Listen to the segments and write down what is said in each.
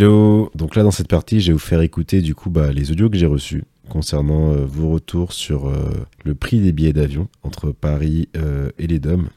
Hello Donc là dans cette partie je vais vous faire écouter du coup bah, les audios que j'ai reçus concernant euh, vos retours sur euh, le prix des billets d'avion entre Paris euh, et les DOM.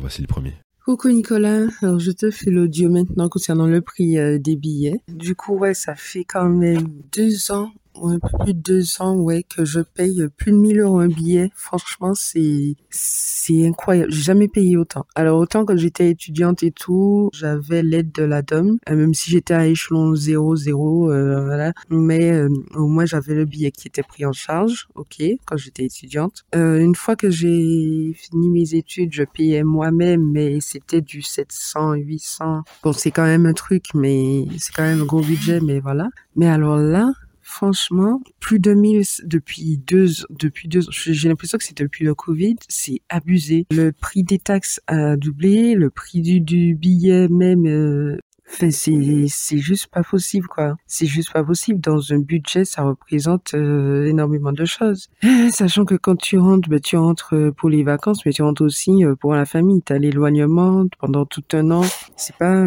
voici le premier. Coucou Nicolas, alors je te fais l'audio maintenant concernant le prix des billets. Du coup ouais ça fait quand même deux ans un peu plus de deux ans, ouais, que je paye plus de 1000 euros un billet. Franchement, c'est, c'est incroyable. J'ai jamais payé autant. Alors, autant quand j'étais étudiante et tout, j'avais l'aide de la DOM, euh, même si j'étais à échelon 0, 0, euh, voilà. Mais euh, au moins, j'avais le billet qui était pris en charge, ok, quand j'étais étudiante. une fois que j'ai fini mes études, je payais moi-même, mais c'était du 700, 800. Bon, c'est quand même un truc, mais c'est quand même un gros budget, mais voilà. Mais alors là, Franchement, plus de 1000 depuis deux, depuis deux, j'ai l'impression que c'est depuis le Covid, c'est abusé. Le prix des taxes a doublé, le prix du, du billet même euh, Enfin, c'est c'est juste pas possible quoi. C'est juste pas possible. Dans un budget, ça représente euh, énormément de choses. Sachant que quand tu rentres, ben, tu rentres euh, pour les vacances, mais tu rentres aussi euh, pour la famille. Tu as l'éloignement pendant tout un an. C'est pas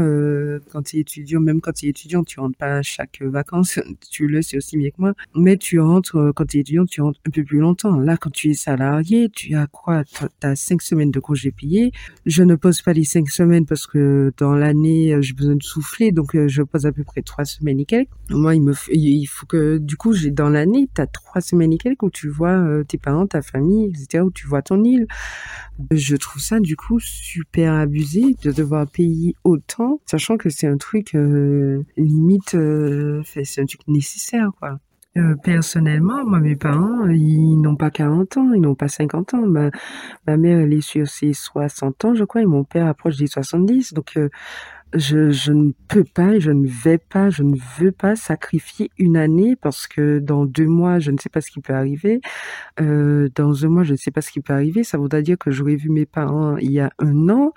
quand tu es étudiant, même quand tu es étudiant, tu rentres pas chaque vacances. Tu le sais aussi mieux que moi. Mais tu rentres quand tu es étudiant, tu rentres un peu plus longtemps. Là, quand tu es salarié, tu as quoi? Tu as cinq semaines de congés payés. Je ne pose pas les cinq semaines parce que dans l'année, j'ai besoin de donc euh, je pose à peu près trois semaines et quelques. Moi, il me il faut que, du coup, j'ai dans l'année, tu as trois semaines et quelques où tu vois euh, tes parents, ta famille, etc., où tu vois ton île. Je trouve ça, du coup, super abusé de devoir payer autant, sachant que c'est un truc euh, limite, c'est un truc nécessaire, quoi. personnellement, moi, mes parents, ils n'ont pas 40 ans, ils n'ont pas 50 ans. Ma, ma mère, elle est sur ses 60 ans, je crois, et mon père approche des 70. Donc, je, je ne peux pas je ne vais pas, je ne veux pas sacrifier une année parce que dans deux mois, je ne sais pas ce qui peut arriver. Euh, dans un mois, je ne sais pas ce qui peut arriver. Ça voudrait dire que j'aurais vu mes parents il y a un an.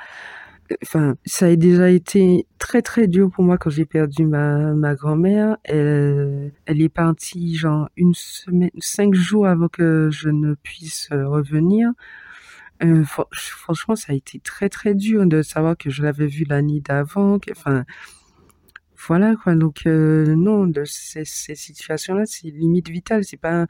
Enfin, ça a déjà été très très dur pour moi quand j'ai perdu ma, ma grand-mère. Elle, elle est partie genre une semaine, cinq jours avant que je ne puisse revenir. Euh, franchement, ça a été très très dur de savoir que je l'avais vu l'année d'avant. Enfin, voilà quoi. Donc euh, non, de ces, ces situations-là, c'est limite vital. C'est pas,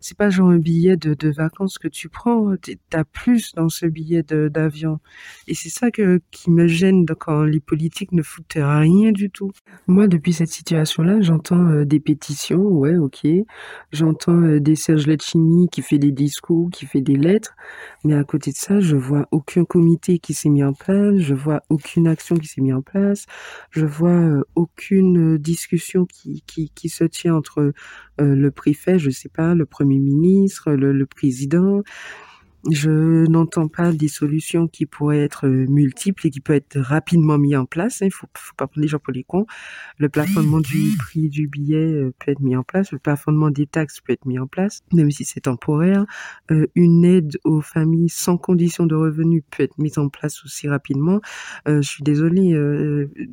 c'est pas genre un billet de, de vacances que tu prends. T'as plus dans ce billet d'avion. Et c'est ça que qui me gêne quand les politiques ne foutent rien du tout. Moi, depuis cette situation-là, j'entends euh, des pétitions, ouais, ok. J'entends euh, des Serge Letchimy qui fait des discours, qui fait des lettres. Mais à côté de ça, je vois aucun comité qui s'est mis en place. Je vois aucune action qui s'est mise en place. Je vois aucune discussion qui, qui, se tient entre le préfet, je sais pas, le premier ministre, le président. Je n'entends pas des solutions qui pourraient être multiples et qui peuvent être rapidement mises en place. Il hein. faut, faut pas prendre les gens pour les cons. Le plafonnement du prix du billet peut être mis en place. Le plafonnement des taxes peut être mis en place, même si c'est temporaire. une aide aux familles sans condition de revenu peut être mise en place aussi rapidement. je suis désolée,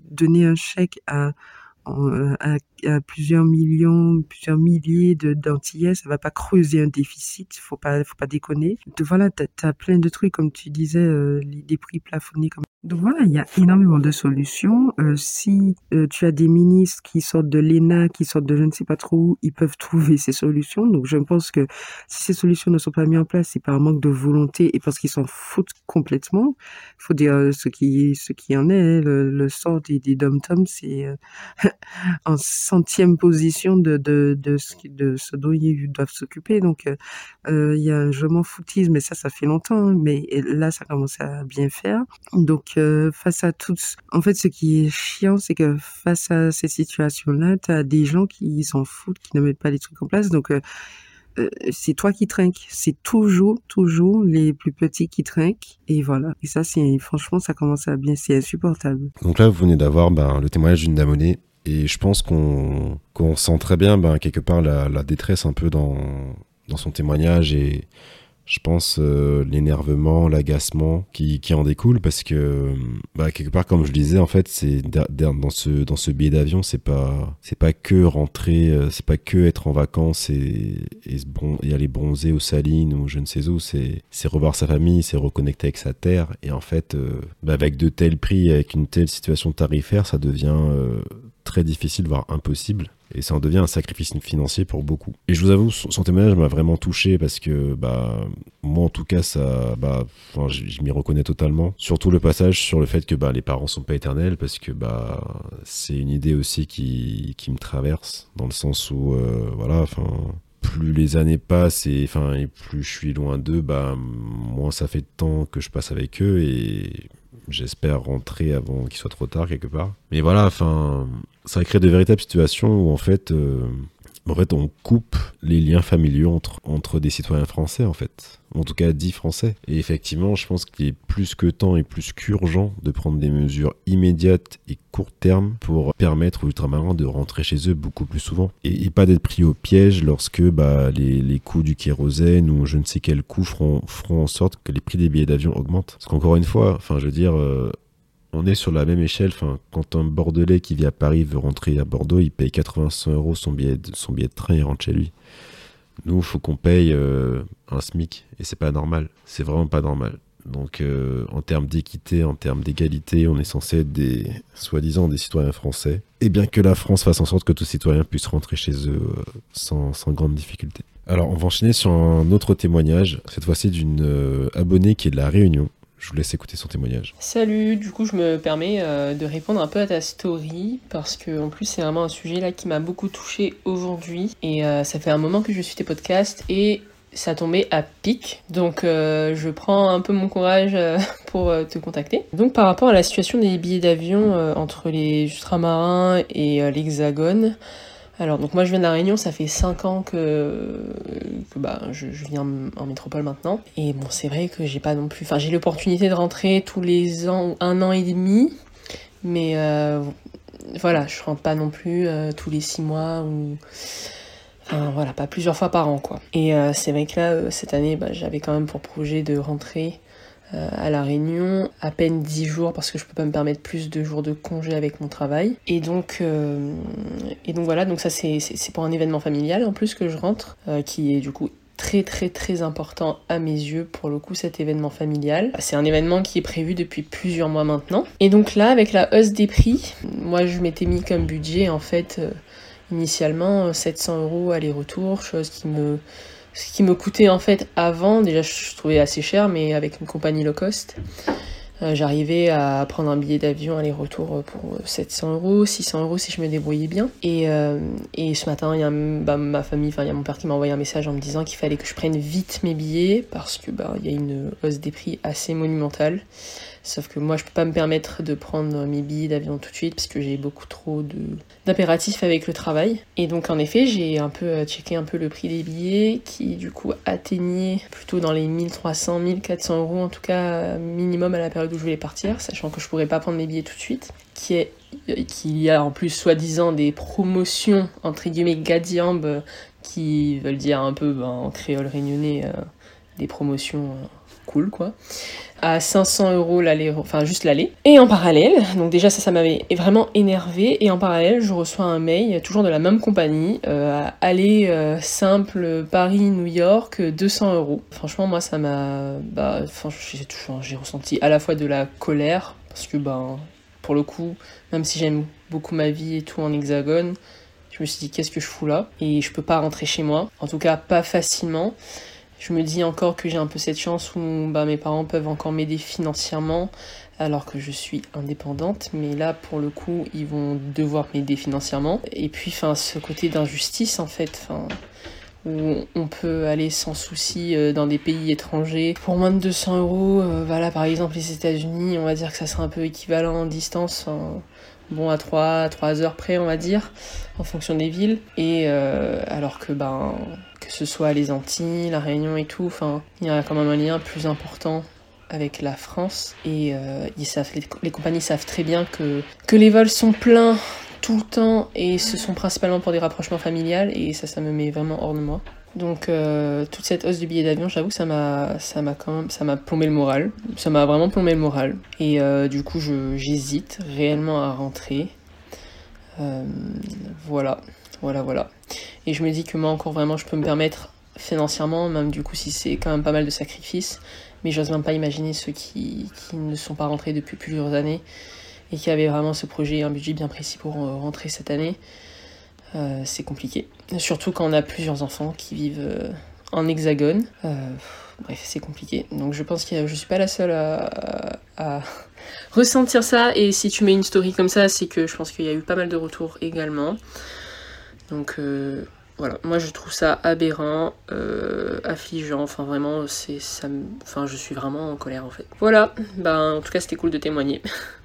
donner un chèque à euh, à, à, plusieurs millions, plusieurs milliers de d'antillais, ça va pas creuser un déficit, faut pas, faut pas déconner. voilà, t'as as plein de trucs comme tu disais, euh, les, des prix plafonnés comme donc voilà, il y a énormément de solutions. Euh, si euh, tu as des ministres qui sortent de l'ENA, qui sortent de je ne sais pas trop où, ils peuvent trouver ces solutions. Donc je pense que si ces solutions ne sont pas mises en place, c'est par manque de volonté et parce qu'ils s'en foutent complètement. Il faut dire euh, ce qui ce qui en est. Le, sort des, des dom-toms, c'est en centième position de, de, de ce dont ils doivent s'occuper. Donc il y a un je m'en foutisme, mais ça, ça fait longtemps. Hein, mais là, ça commence à bien faire. Donc face à toutes, en fait, ce qui est chiant, c'est que face à ces situations-là, tu as des gens qui s'en foutent, qui ne mettent pas les trucs en place. Donc, euh, euh, c'est toi qui trinques. C'est toujours, toujours les plus petits qui trinquent. Et voilà. Et ça, c'est franchement, ça commence à bien, c'est insupportable. Donc là, vous venez d'avoir ben, le témoignage d'une damonée. Et je pense qu'on sent très bien, ben, quelque part, la, la détresse un peu dans, dans son témoignage et je pense, euh, l'énervement, l'agacement qui, qui en découle parce que, bah, quelque part, comme je disais, en fait, c'est dans ce, dans ce billet d'avion, c'est pas, pas que rentrer, euh, c'est pas que être en vacances et, et, et aller bronzer aux salines ou je ne sais où, c'est, c'est revoir sa famille, c'est reconnecter avec sa terre. Et en fait, euh, bah, avec de tels prix, avec une telle situation tarifaire, ça devient très difficile, voire impossible. Et ça en devient un sacrifice financier pour beaucoup. Et je vous avoue, son, témoignage m'a vraiment touché parce que, bah, moi en tout cas, ça, bah, je, m'y reconnais totalement. Surtout le passage sur le fait que bah, les parents sont pas éternels parce que bah, c'est une idée aussi qui, qui me traverse dans le sens où, euh, voilà, enfin plus les années passent et et plus je suis loin d'eux, bah moins ça fait de temps que je passe avec eux et j'espère rentrer avant qu'il soit trop tard quelque part. Mais voilà, enfin ça crée de véritables situations où en fait euh, en fait, on coupe les liens familiaux entre, entre des citoyens français, en fait. En tout cas, dix français. Et effectivement, je pense qu'il est plus que temps et plus qu'urgent de prendre des mesures immédiates et court terme pour permettre aux ultramarins de rentrer chez eux beaucoup plus souvent. Et, pas d'être pris au piège lorsque bah, les, les coûts du kérosène ou je ne sais quel coût feront, feront en sorte que les prix des billets d'avion augmentent. Parce qu'encore une fois, enfin, je veux dire, euh, on est sur la même échelle. Quand un Bordelais qui vit à Paris veut rentrer à Bordeaux, il paye 80 euros son billet, de, son billet de train et rentre chez lui. Nous, il faut qu'on paye euh, un SMIC et c'est pas normal. C'est vraiment pas normal. Donc, euh, en termes d'équité, en termes d'égalité, on est censé être des, soi-disant, des citoyens français. Et bien que la France fasse en sorte que tous citoyens puissent rentrer chez eux euh, sans, sans, grande difficulté. Alors, on va enchaîner sur un autre témoignage, cette fois-ci d'une abonnée qui est de La Réunion, je vous laisse écouter son témoignage. Salut, du coup je me permets euh, de répondre un peu à ta story parce que en plus c'est vraiment un sujet là qui m'a beaucoup touché aujourd'hui et euh, ça fait un moment que je suis tes podcasts et ça tombait à pic. Donc euh, je prends un peu mon courage pour te contacter. Donc par rapport à la situation des billets d'avion entre les ultramarins et l'hexagone, alors, donc moi je viens de La Réunion, ça fait 5 ans que, bah, je, viens en métropole maintenant. Et bon, c'est vrai que j'ai pas non plus. Enfin, j'ai l'opportunité de rentrer tous les ans, un an et demi. Mais euh, voilà, je rentre pas non plus euh, tous les 6 mois ou. Enfin voilà, pas plusieurs fois par an quoi. Et euh, c'est vrai que là, cette année, bah, j'avais quand même pour projet de rentrer à La Réunion, à peine 10 jours parce que je peux pas me permettre plus de jours de congé avec mon travail. Et donc, euh, et donc voilà, donc ça c'est pour un événement familial en plus que je rentre, euh, qui est du coup très très très important à mes yeux pour le coup cet événement familial. C'est un événement qui est prévu depuis plusieurs mois maintenant. Et donc là avec la hausse des prix, moi je m'étais mis comme budget en fait initialement 700 euros aller-retour, chose qui me ce qui me coûtait en fait avant, déjà je trouvais assez cher, mais avec une compagnie low cost, j'arrivais à prendre un billet d'avion aller-retour pour 700 euros, 600 euros si je me débrouillais bien. Et, euh, et ce matin, il y a bah, ma famille, il y a mon père qui m'a envoyé un message en me disant qu'il fallait que je prenne vite mes billets parce que bah, il y a une hausse des prix assez monumentale. Sauf que moi, je peux pas me permettre de prendre mes billets d'avion tout de suite parce que j'ai beaucoup trop d'impératifs avec le travail. Et donc, en effet, j'ai un peu euh, checké un peu le prix des billets qui, du coup, atteignait plutôt dans les 1300, 1400 euros en tout cas minimum à la période où je voulais partir, sachant que je pourrais pas prendre mes billets tout de suite. Qui est qu'il y a en plus soi-disant des promotions entre guillemets gadiambes qui veulent dire un peu ben, en créole réunionnais euh, des promotions euh, cool quoi à 500 euros l'aller, enfin juste l'aller. Et en parallèle, donc déjà ça, ça m'avait vraiment énervé. Et en parallèle, je reçois un mail, toujours de la même compagnie, euh, aller euh, simple Paris-New York, 200 euros. Franchement, moi ça m'a, bah, j'ai ressenti à la fois de la colère parce que ben, pour le coup, même si j'aime beaucoup ma vie et tout en hexagone, je me suis dit qu'est-ce que je fous là? Et je peux pas rentrer chez moi, en tout cas pas facilement. Je me dis encore que j'ai un peu cette chance où bah, mes parents peuvent encore m'aider financièrement alors que je suis indépendante, mais là pour le coup ils vont devoir m'aider financièrement. Et puis ce côté d'injustice en fait, où on peut aller sans souci euh, dans des pays étrangers pour moins de 200 euros. Euh, voilà par exemple les États-Unis, on va dire que ça serait un peu équivalent en distance. Bon à 3, 3 heures près on va dire en fonction des villes. Et euh, alors que ben que ce soit les Antilles, la Réunion et tout, il y a quand même un lien plus important avec la France. Et euh, ils les, compagnies savent très bien que, que les vols sont pleins tout le temps et ce sont principalement pour des rapprochements familiales. Et ça, ça me met vraiment hors de moi. Donc euh, toute cette hausse du billet d'avion, j'avoue, ça m'a, ça m'a quand même, ça m'a plombé le moral. Ça m'a vraiment plombé le moral. Et euh, du coup, j'hésite réellement à rentrer. voilà. Voilà, voilà. Et je me dis que moi encore vraiment je peux me permettre financièrement, même du coup si c'est quand même pas mal de sacrifices, mais j'ose même pas imaginer ceux qui, qui, ne sont pas rentrés depuis plusieurs années et qui avait vraiment ce projet, un budget bien précis pour rentrer cette année, c'est compliqué. Surtout quand on a plusieurs enfants qui vivent en hexagone. bref, c'est compliqué. Donc je pense que je suis pas la seule à, ressentir ça. Et si tu mets une story comme ça, c'est que je pense qu'il y a eu pas mal de retours également. Donc voilà, moi je trouve ça aberrant, euh, affligeant, enfin vraiment, c'est enfin je suis vraiment en colère en fait. Voilà, ben en tout cas c'était cool de témoigner.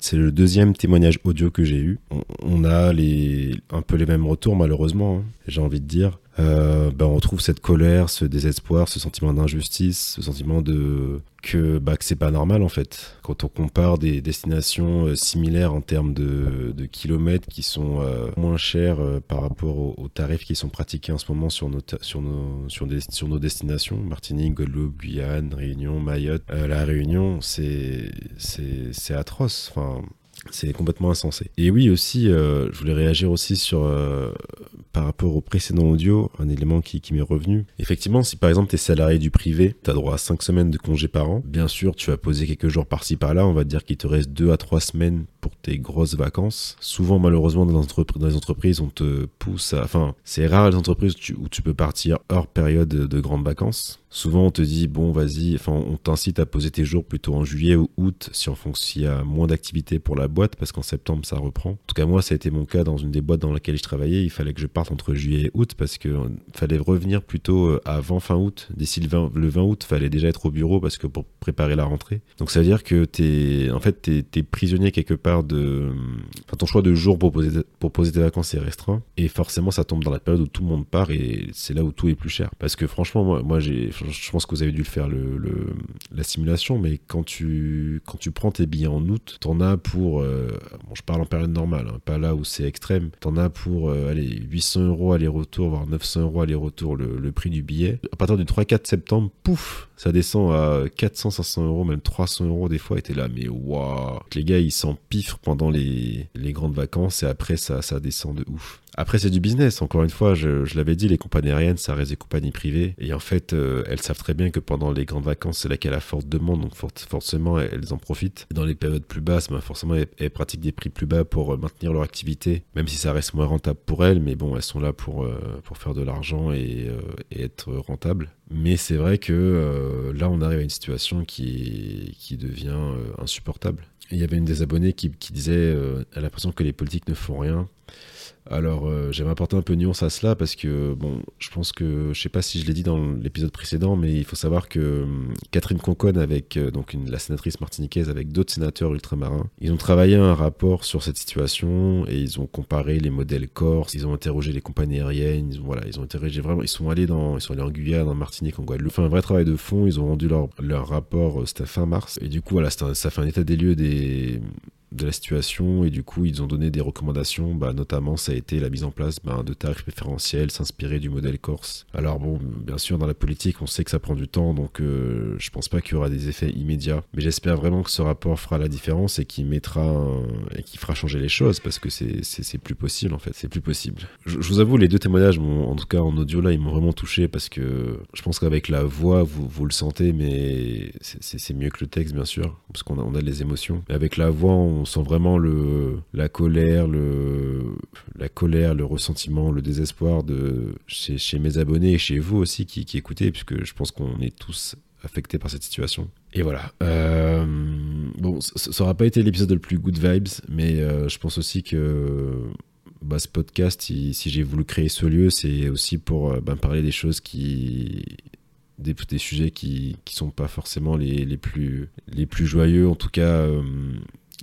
C'est le deuxième témoignage audio que j'ai eu. On, a les, un peu les mêmes retours malheureusement, hein, j'ai envie de dire. Euh, bah, on retrouve cette colère, ce désespoir, ce sentiment d'injustice, ce sentiment de que, bah, que c'est pas normal en fait. Quand on compare des destinations euh, similaires en termes de, de kilomètres qui sont euh, moins chers par rapport aux, tarifs qui sont pratiqués en ce moment sur nos, sur nos, sur nos destinations, Martinique, Guadeloupe, Guyane, Réunion, Mayotte, la Réunion, c'est atroce. Enfin, c'est complètement insensé. Et oui, aussi, je voulais réagir aussi sur par rapport au précédent audio, un élément qui, m'est revenu. Effectivement, si par exemple tu es salarié du privé, tu as droit à 5 semaines de congé par an, bien sûr tu vas poser quelques jours par-ci par-là, on va dire qu'il te reste 2 à 3 semaines pour tes grosses vacances. Souvent malheureusement dans, les entreprises on te pousse à... Enfin c'est rare les entreprises où tu peux partir hors période de grandes vacances. Souvent, on te dit, bon, vas-y, enfin, on t'incite à poser tes jours plutôt en juillet ou août, si fonction s'il y a moins d'activité pour la boîte, parce qu'en septembre, ça reprend. En tout cas, moi, ça a été mon cas dans une des boîtes dans laquelle je travaillais. Il fallait que je parte entre juillet et août, parce qu'il fallait revenir plutôt euh, avant fin août. D'ici le 20, le 20 août, fallait déjà être au bureau, parce que pour préparer la rentrée. Donc, ça veut dire que t'es, en fait, t'es, es prisonnier quelque part de, enfin, ton choix de jour pour poser, pour poser tes vacances est restreint. Et forcément, ça tombe dans la période où tout le monde part, et c'est là où tout est plus cher. Parce que franchement, moi, moi j'ai, je pense que vous avez dû le faire le, la simulation, mais quand tu, quand tu prends tes billets en août, t'en as pour, euh, bon, je parle en période normale, hein, pas là où c'est extrême, t'en as pour euh, allez, 800 euros aller-retour, voire 900 euros aller-retour le, le, prix du billet. À partir du 3-4 septembre, pouf, ça descend à 400-500 euros, même 300 euros des fois, et t'es là, mais waouh, les gars ils s'empiffrent pendant les, les grandes vacances et après ça, ça descend de ouf. Après, c'est du business. Encore une fois, je, l'avais dit, les compagnies aériennes, ça reste des compagnies privées. Et en fait, euh, elles savent très bien que pendant les grandes vacances, c'est là qu'il a la forte demande. Donc, forcément, elles en profitent. Dans les périodes plus basses, ben, forcément, elles, pratiquent des prix plus bas pour euh, maintenir leur activité. Même si ça reste moins rentable pour elles. Mais bon, elles sont là pour, euh, pour faire de l'argent et, être rentables. Mais c'est vrai que là, on arrive à une situation qui, qui devient insupportable. Il y avait une des abonnées qui, qui disait Elle a l'impression que les politiques ne font rien. Alors, euh, j'aimerais apporter un peu de nuance à cela parce que, bon, je pense que, je sais pas si je l'ai dit dans l'épisode précédent, mais il faut savoir que hum, Catherine Conconne, avec euh, donc la sénatrice martiniquaise, avec d'autres sénateurs ultramarins, ils ont travaillé un rapport sur cette situation et ils ont comparé les modèles corse, ils ont interrogé les compagnies aériennes, ils ont, voilà, ils ont interrogé vraiment, ils sont allés dans, ils sont allés en Guyane, en Martinique, en Guadeloupe, fait un vrai travail de fond, ils ont rendu leur, leur rapport, euh, c'était fin mars, et du coup, voilà, ça fait un état des lieux des de la situation et du coup ils ont donné des recommandations. Bah, notamment ça a été la mise en place bah, de tarifs préférentiels s'inspirer du modèle corse. Alors bon bien sûr dans la politique on sait que ça prend du temps donc euh, je pense pas qu'il y aura des effets immédiats. Mais j'espère vraiment que ce rapport fera la différence et qu'il mettra et qui fera changer les choses parce que c'est plus possible en fait. C'est plus possible. Je, vous avoue les deux témoignages en tout cas en audio là ils m'ont vraiment touché parce que je pense qu'avec la voix vous, vous le sentez mais c'est mieux que le texte bien sûr parce qu'on a, on a les émotions. Mais avec la voix on on sent vraiment le, la colère, le, la colère, le ressentiment, le désespoir de chez, chez mes abonnés et chez vous aussi qui, qui écoutez, puisque je pense qu'on est tous affectés par cette situation. Et voilà. Euh, bon, ça n'aura pas été l'épisode le plus good vibes, mais euh, je pense aussi que bah, ce podcast, si, j'ai voulu créer ce lieu, c'est aussi pour euh, ben, parler des choses qui des, des, sujets qui qui sont pas forcément les, les plus les plus joyeux en tout cas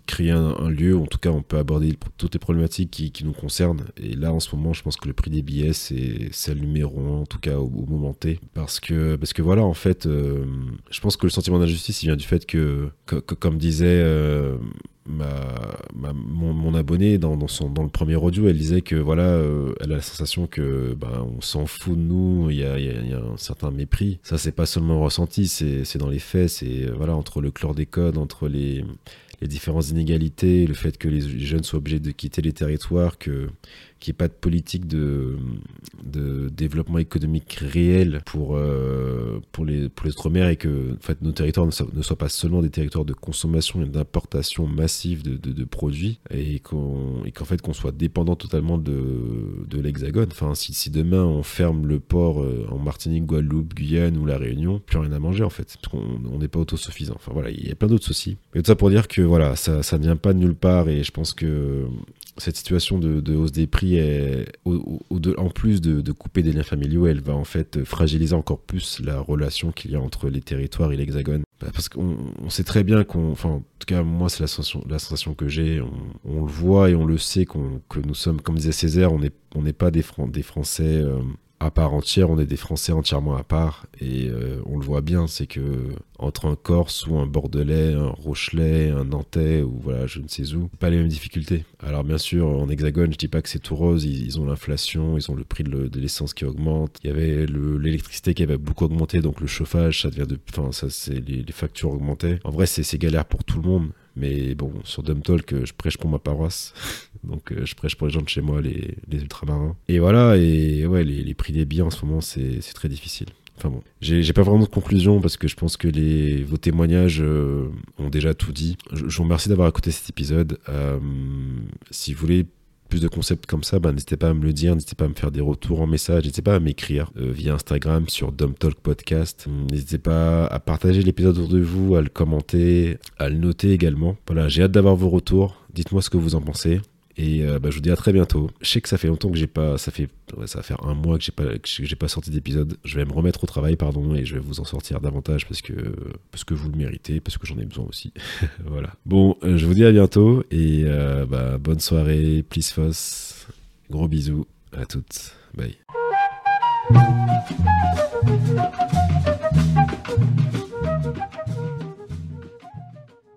créer un, lieu où en tout cas on peut aborder toutes les problématiques qui, nous concernent. Et là en ce moment je pense que le prix des billets c'est le numéro en tout cas au, moment T. Parce que, parce que voilà en fait euh, je pense que le sentiment d'injustice il vient du fait que, comme disait... Euh, ma, mon, abonné dans, son, dans le premier audio, elle disait que voilà, euh, elle a la sensation que ben, on s'en fout de nous, il y a, y a, un certain mépris. Ça, c'est pas seulement ressenti, c'est dans les faits, c'est voilà entre le chlordécone, entre les, les différentes inégalités, le fait que les jeunes soient obligés de quitter les territoires, que qu'il n'y ait pas de politique de, de développement économique réel pour, euh, pour les, pour les outre-mer et que en fait, nos territoires ne, soient, pas seulement des territoires de consommation et d'importation massive de, produits et qu'en fait qu'on soit dépendant totalement de, de l'hexagone. Enfin, si, si, demain on ferme le port euh, en Martinique, Guadeloupe, Guyane ou La Réunion, plus rien à manger en fait, parce qu'on n'est pas autosuffisant. Enfin voilà, il y a plein d'autres soucis. Mais tout ça pour dire que voilà, ça, ça ne vient pas de nulle part et je pense que cette situation de, hausse des prix, en plus de, couper des liens familiaux, elle va en fait fragiliser encore plus la relation qu'il y a entre les territoires et l'Hexagone. Bah, parce qu'on on sait très bien qu'on, enfin, en tout cas, moi, c'est la sensation, que j'ai. On, le voit et on le sait que nous sommes, comme disait Césaire, on n'est pas des, Fran des Français. Euh, à part entière, on est des Français entièrement à part, et euh, on le voit bien, c'est que entre un Corse ou un Bordelais, un Rochelet, un Nantais ou voilà, je ne sais où, pas les mêmes difficultés. Alors bien sûr, en Hexagone, je dis pas que c'est tout rose, ils, ont l'inflation, ils ont le prix de l'essence qui augmente, il y avait l'électricité qui avait beaucoup augmenté, donc le chauffage, ça devient de, enfin ça c'est les, factures augmentaient. En vrai, c'est galère pour tout le monde. Mais bon, sur Dumb Talk, je prêche pour ma paroisse. Donc euh, je prêche pour les gens de chez moi, les, les ultramarins. Et voilà, et ouais, les, les prix des billets en ce moment, c'est très difficile. Enfin bon, j'ai pas vraiment de conclusion parce que je pense que les, vos témoignages euh, ont déjà tout dit. Je, vous remercie d'avoir écouté cet épisode. Euh, si vous voulez plus de concepts comme ça, bah, n'hésitez pas à me le dire, n'hésitez pas à me faire des retours en message, n'hésitez pas à m'écrire euh, via Instagram sur Dom Talk Podcast. N'hésitez pas à partager l'épisode autour de vous, à le commenter, à le noter également. Voilà, j'ai hâte d'avoir vos retours. Dites-moi ce que vous en pensez. Et euh, bah, je vous dis à très bientôt. Je sais que ça fait longtemps que j'ai pas, ça fait, ça va faire un mois que j'ai pas, j'ai pas sorti d'épisode. Je vais me remettre au travail, pardon, et je vais vous en sortir davantage parce que, parce que vous le méritez, parce que j'en ai besoin aussi. voilà. Bon, euh, je vous dis à bientôt et euh, bah, bonne soirée, please foss. Gros bisous à toutes. Bye.